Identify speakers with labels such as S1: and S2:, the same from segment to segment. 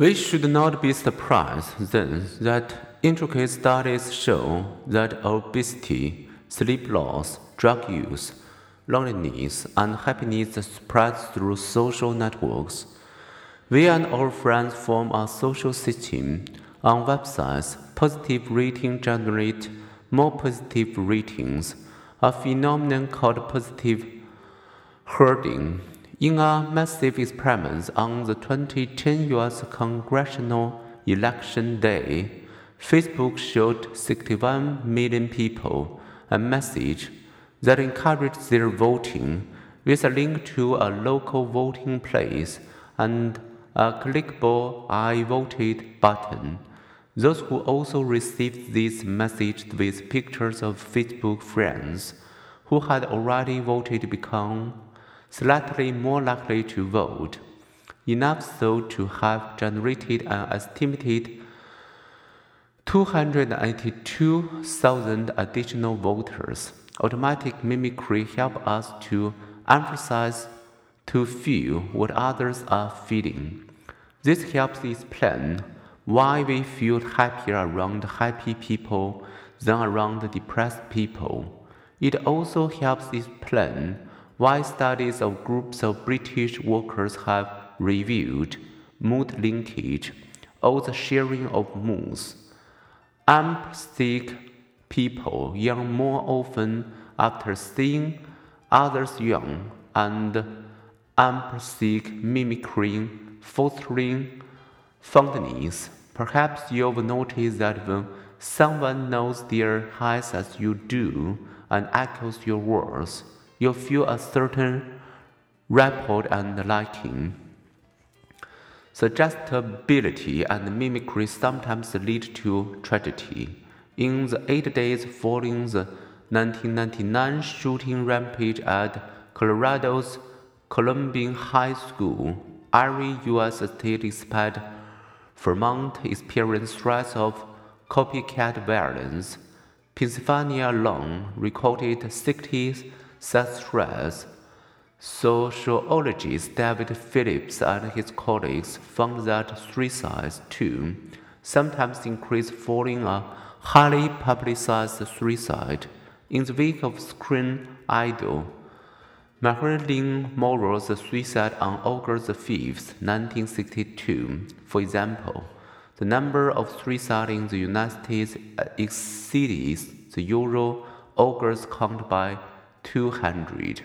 S1: We should not be surprised, then, that intricate studies show that obesity, sleep loss, drug use, loneliness, and happiness spread through social networks. We and our friends form a social system. On websites, positive ratings generate more positive ratings, a phenomenon called positive herding. In a massive experiment on the 2010 US congressional election day, Facebook showed 61 million people a message that encouraged their voting with a link to a local voting place and a clickable I voted button. Those who also received this message with pictures of Facebook friends who had already voted become slightly more likely to vote, enough so to have generated an estimated 282,000 additional voters. Automatic mimicry helps us to emphasize to feel what others are feeling. This helps explain why we feel happier around happy people than around depressed people. It also helps explain why studies of groups of British workers have revealed mood linkage or the sharing of moods. Empathic people yawn more often after seeing others yawn, and empathic mimicry fostering fondness. Perhaps you've noticed that when someone knows their highs as you do and echoes your words, you feel a certain rapport and liking. Suggestibility and mimicry sometimes lead to tragedy. In the eight days following the 1999 shooting rampage at Colorado's Columbine High School, every U.S. state except Vermont experienced threats of copycat violence. Pennsylvania alone recorded 60 such threats. Sociologist David Phillips and his colleagues found that suicides, too, sometimes increase following a highly publicized suicide. In the wake of Screen Idol, Marilyn Monroe's suicide on August 5, 1962, for example, the number of suicides in the United States exceeds the Euro August count by 200.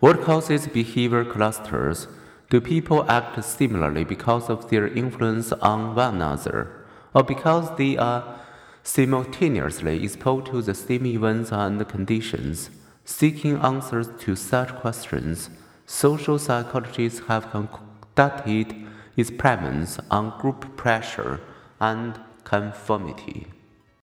S1: What causes behavior clusters? Do people act similarly because of their influence on one another, or because they are simultaneously exposed to the same events and conditions? Seeking answers to such questions, social psychologists have conducted experiments on group pressure and conformity.